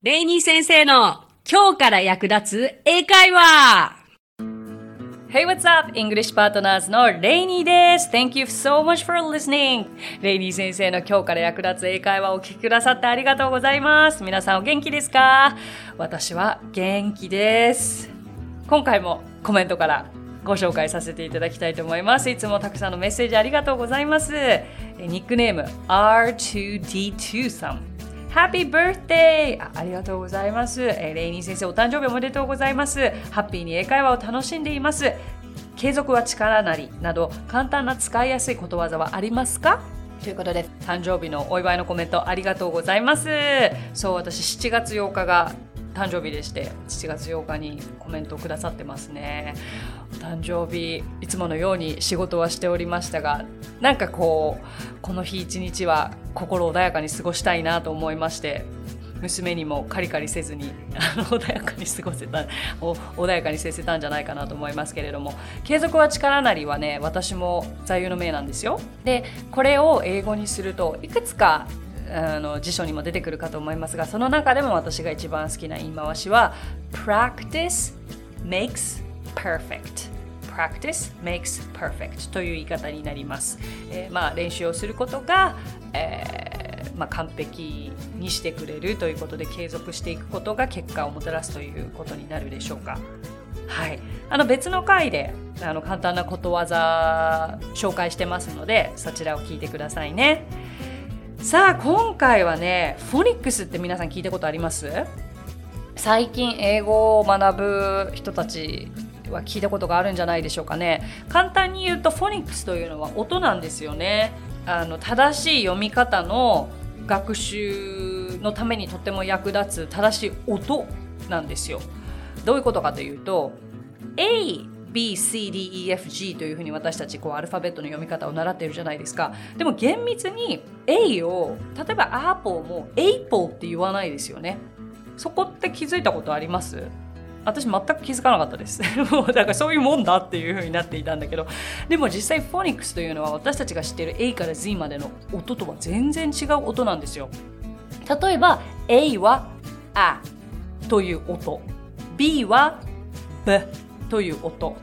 レイニー先生の今日から役立つ英会話 Hey, what's up? English Partners のレイニーです。Thank you so much for listening. レイニー先生の今日から役立つ英会話をお聞きくださってありがとうございます。皆さんお元気ですか？私は元気です。今回もコメントからご紹介させていただきたいと思います。いつもたくさんのメッセージありがとうございます。ニックネーム R2D2 さん。Happy birthday! あありがとうございます。えー、レイニー先生、お誕生日おめでとうございます。ハッピーに英会話を楽しんでいます。継続は力なりなど簡単な使いやすいことわざはありますか？ということで、誕生日のお祝いのコメントありがとうございます。そう、私7月8日が誕生日でして7月8日にコメントをくださってますね誕生日いつものように仕事はしておりましたがなんかこうこの日一日は心穏やかに過ごしたいなと思いまして娘にもカリカリせずにあの穏やかに過ごせた穏やかに接せたんじゃないかなと思いますけれども継続は力なりはね私も座右の銘なんですよ。でこれを英語にするといくつかあの辞書にも出てくるかと思いますがその中でも私が一番好きな言い回しは Practice makes perfect. Practice makes perfect. という言い方になります、えー、まあ練習をすることが、えーまあ、完璧にしてくれるということで継続していくことが結果をもたらすということになるでしょうか。はい、あの別の回であの簡単なことわざ紹介してますのでそちらを聞いてくださいね。さあ今回はねフォニックスって皆さん聞いたことあります？最近英語を学ぶ人たちは聞いたことがあるんじゃないでしょうかね簡単に言うとフォニックスというのは音なんですよねあの正しい読み方の学習のためにとっても役立つ正しい音なんですよどういうことかというと A B, C, D, E, F, G というふうに私たちこうアルファベットの読み方を習っているじゃないですか。でも厳密に A を、例えばアーポーも A ポーって言わないですよね。そこって気づいたことあります？私全く気づかなかったです。もうだからそういうもんだっていう風になっていたんだけど、でも実際フォニックスというのは私たちが知っている A から Z までの音とは全然違う音なんですよ。例えば A はあという音、B は B という音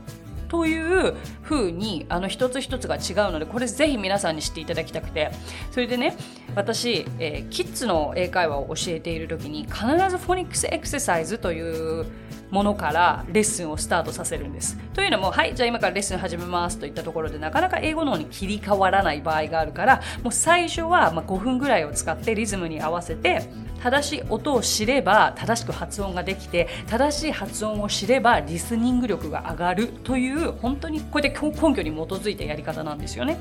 という風にあの一つ一つが違うのでこれぜひ皆さんに知っていただきたくてそれでね私、えー、キッズの英会話を教えている時に必ずフォニックスエクササイズというものからレッスンをスタートさせるんです。というのも、はい、じゃあ今からレッスン始めますといったところで、なかなか英語の方に切り替わらない場合があるから、もう最初はま5分ぐらいを使ってリズムに合わせて、正しい音を知れば正しく発音ができて正しい発音を知ればリスニング力が上がるという本当にこれで根拠に基づいたやり方なんですよね。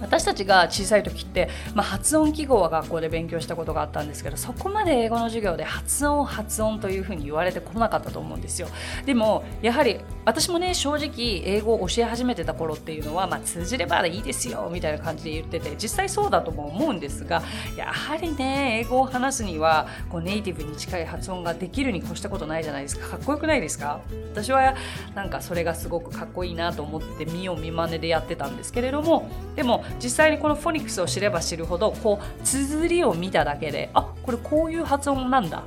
私たちが小さい時って、まあ、発音記号は学校で勉強したことがあったんですけどそこまで英語の授業で発音発音というふうに言われてこなかったと思うんですよ。でもやはり私もね正直英語を教え始めてた頃っていうのは、まあ、通じればいいですよみたいな感じで言ってて実際そうだとも思うんですがやはりね英語を話すにはこうネイティブに近い発音ができるに越したことないじゃないですか。かっこよくないですか？私はなんかそれがすごくかっこいいなと思って見よう見まねでやってたんですけれどもでも実際にこのフォニックスを知れば知るほどこう綴りを見ただけであこれこういう発音なんだ。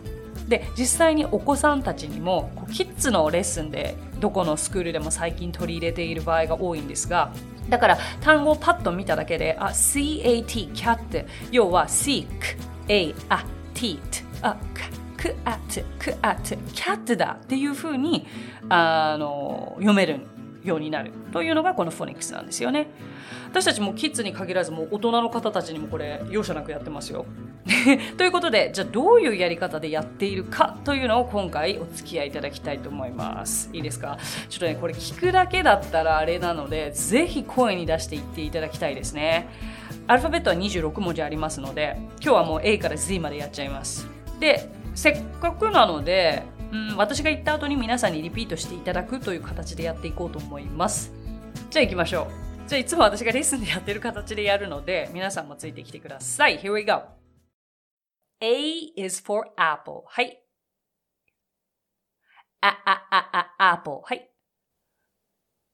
で実際にお子さんたちにもこうキッズのレッスンでどこのスクールでも最近取り入れている場合が多いんですがだから単語をパッと見ただけであ CAT キャット要は seek A あ T あクアットクアットキャットだっていうふうにあの読めるんようになるというのがこのフォニックスなんですよね。私たちもキッズに限らずもう大人の方たちにもこれ容赦なくやってますよ。ということでじゃあどういうやり方でやっているかというのを今回お付き合いいただきたいと思います。いいですか？ちょっとねこれ聞くだけだったらあれなのでぜひ声に出して言っていただきたいですね。アルファベットは26文字ありますので今日はもう A から Z までやっちゃいます。でせっかくなのでうん、私が言った後に皆さんにリピートしていただくという形でやっていこうと思います。じゃあ行きましょう。じゃあいつも私がレッスンでやってる形でやるので、皆さんもついてきてください。Here we go. A is for apple. はい。あ、あ、あ、あ、apple. はい。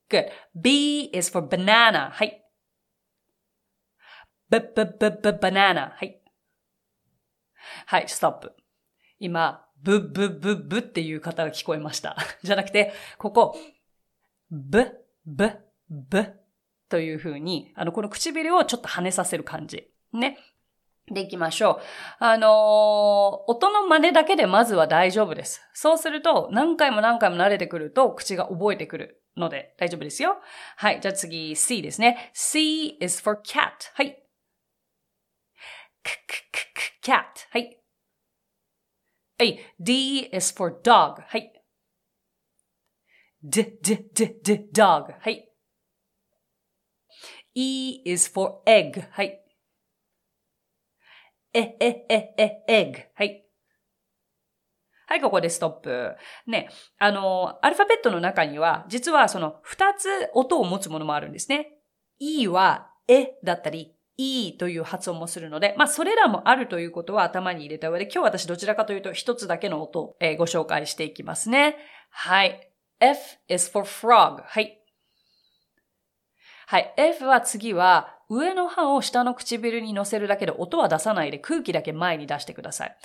Good. B is for banana. はい。b, b, b, b, banana. はい。はい、ストップ。今、ブッブッブッブっていう方が聞こえました。じゃなくて、ここ、ブ、ブ、ブという風に、あの、この唇をちょっと跳ねさせる感じ。ね。で、いきましょう。あのー音の真似だけでまずは大丈夫です。そうすると、何回も何回も慣れてくると、口が覚えてくるので大丈夫ですよ。はい。じゃあ次、C ですね。C is for cat. はい。k, k, k, k, cat. はい。はい。D is for dog. はい。d, d, d, d, dog. はい。E is for egg. はい。え、え、え、え、egg. はい。はい、ここでストップ。ね、あの、アルファベットの中には、実はその二つ音を持つものもあるんですね。E は、えだったり、E という発音もするので、まあ、それらもあるということは頭に入れた上で、今日私どちらかというと一つだけの音を、えーご紹介していきますね。はい。F is for frog. はい。はい。F は次は、上の歯を下の唇に乗せるだけで音は出さないで空気だけ前に出してください。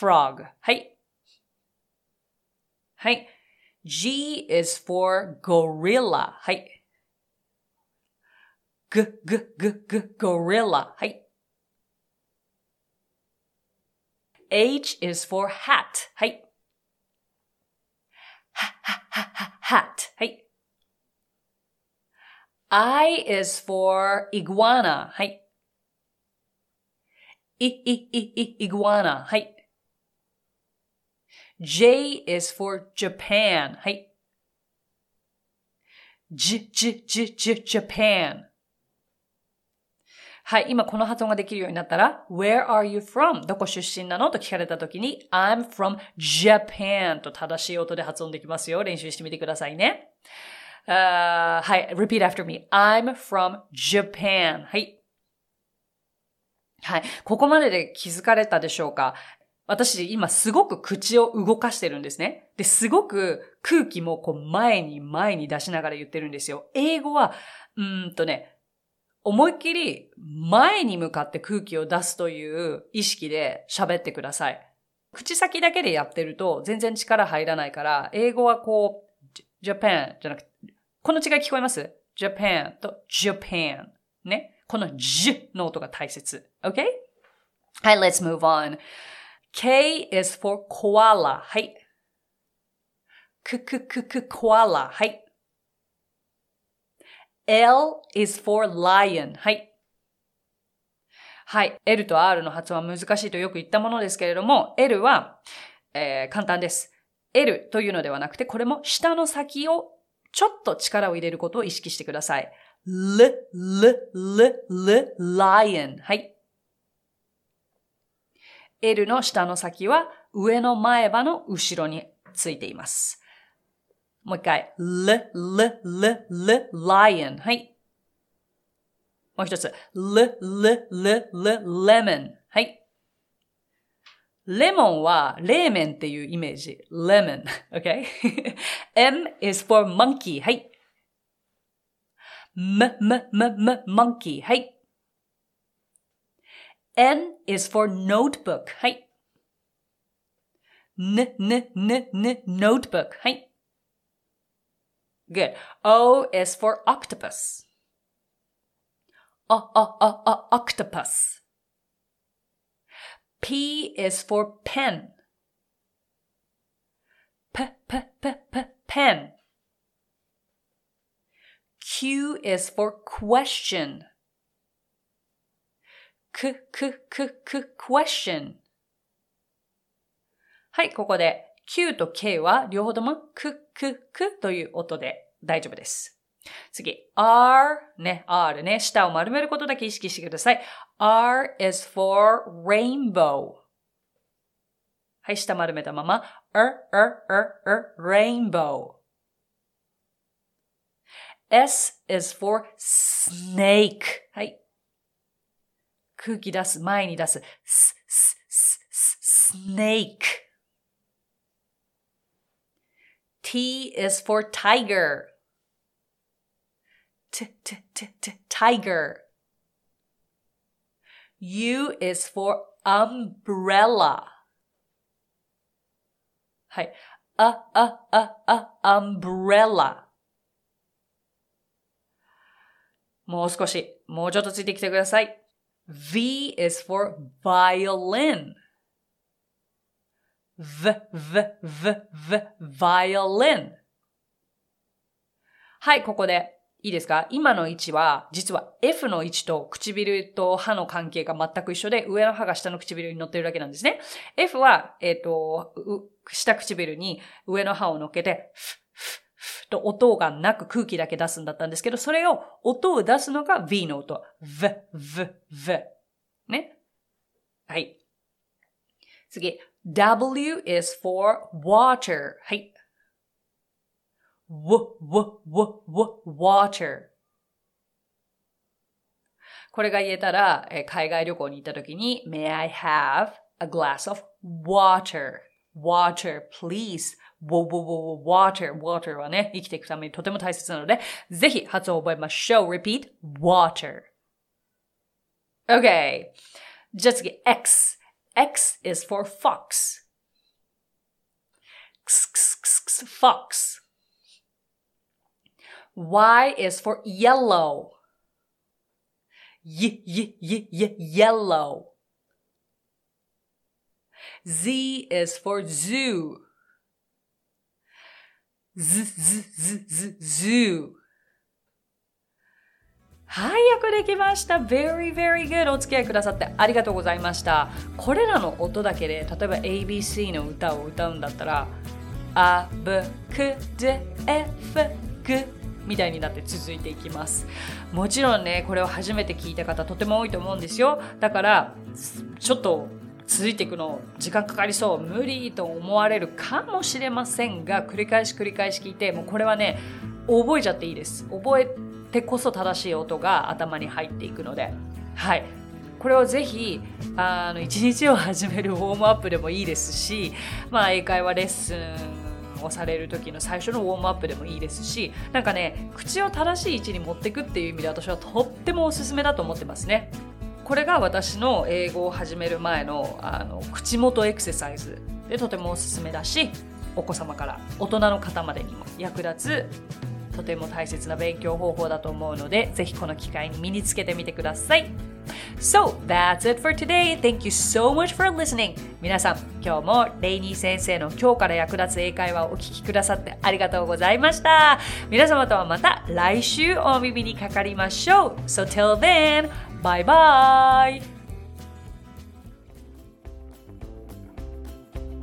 frog. はい。はい。G is for gorilla. はい。ぐ、ぐ、ぐ、ぐ、gorilla. はい。H is for hat. はい。は、は、は、は、hat. はい。I is for iguana. はい。い、い、い、い、iguana. はい。J is for Japan. はい。j, j, j, j, Japan. はい。今この発音ができるようになったら、Where are you from? どこ出身なの？と聞かれたときに、I'm from Japan と正しい音で発音できますよ。練習してみてくださいね。あーはい。repeat after me. I'm from Japan. はい。はい。ここまでで気づかれたでしょうか？私今すごく口を動かしてるんですね。で、すごく空気もこう前に前に出しながら言ってるんですよ。英語は、うんとね、思いっきり前に向かって空気を出すという意識で喋ってください。口先だけでやってると全然力入らないから、英語はこう、Japan じゃなくて、この違い聞こえます ?Japan と Japan。ね。この J の音が大切。OK? はい、let's move on. K is for koala. はい。くくくく koala. はい。L is for lion. はい。はい。L と R の発音は難しいとよく言ったものですけれども、L は、えー簡単です。L というのではなくて、これも下の先をちょっと力を入れることを意識してください。l, l, l, l, lion. はい。L の下の先は上の前歯の後ろについています。もう一回。l, l, l, l, lion. はい。もう一つ。l, l, l, l, lemon. はい。レモンは冷麺っていうイメージ。lemon. Okay? M is for monkey. はい。m, m, m, m, monkey. はい。N is for notebook. はい。n, n, n, n, notebook. はい。 Good. O is for octopus. O, o, o, o, octopus. P is for pen. P, p, p, p, pen. Q is for question. K, k, k, k, question. はい、ここで Q と K は両方ともクククという音で大丈夫です。次、R ね、R ね、舌を丸めることだけ意識してください。R is for rainbow. はい、舌丸めたまま、r, r, r, r, rainbow. S is for snake. はい。空気出す、前に出す。s, s, s, s, snake. T is for tiger. T, t, t, t, tiger. U is for umbrella. はい。あ、あ、あ、あ、umbrella。もう少し、もうちょっとついてきてください。V is for violin. V, V, V, V, violin. はい、ここでいいですか？今の位置は、実は F の位置と唇と歯の関係が全く一緒で、上の歯が下の唇に乗ってるだけなんですね。F は、えっ、ー、と、下唇に上の歯を乗っけて、フフフと音がなく空気だけ出すんだったんですけど、それを音を出すのが V の音。V, V, V。ね？はい。次。W is for water. はい。w, w, w, w, water. これが言えたら、え海外旅行に行った時に、May I have a glass of water? Water, please. water, water はね、生きていくためにとても大切なので、ぜひ発音を覚えましょう。repeat, water. Okay. じゃあ次、X. X is for fox. X, x, x, fox. Y is for yellow. Y, y, y, y, yellow. Z is for zoo. Z, z, z, z, zoo. はい、よくできました。very, very good. お付き合いくださってありがとうございました。これらの音だけで、例えば ABC の歌を歌うんだったら、あぶくでえふぐみたいになって続いていきますもちろんねこれを初めて聞いた方とても多いと思うんですよだからちょっと続いていくの時間かかりそう無理と思われるかもしれませんが繰り返し繰り返し聞いてもうこれはね覚えちゃっていいです覚えてこそ正しい音が頭に入っていくのではいこれをぜひあの一日を始めるウォームアップでもいいですし、まあ、英会話レッスンをされる時の最初のウォームアップでもいいですしなんかね口を正しい位置に持っていくっていう意味で私はとってもおすすめだと思ってますね。これが私の英語を始める前のあの口元エクササイズでとてもおすすめだしお子様から大人の方までにも役立つとても大切な勉強方法だと思うのでぜひこの機会に身につけてみてください。So, that's it for today. Thank you so much for listening. 皆さん、今日もレイニー先生の今日から役立つ英会話をお聞きくださってありがとうございました。皆様とはまた来週お耳にかかりましょう。So till then, bye bye!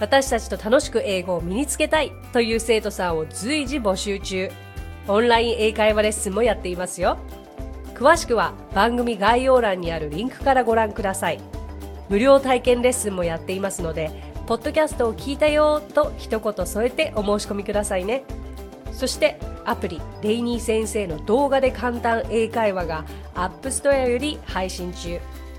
私たちと楽しく英語を身につけたいという生徒さんを随時募集中。オンライン英会話レッスンもやっていますよ。詳しくは番組概要欄にあるリンクからご覧ください無料体験レッスンもやっていますのでポッドキャストを聞いたよと一言添えてお申し込みくださいねそしてアプリレイニー先生の動画で簡単英会話が App Store より配信中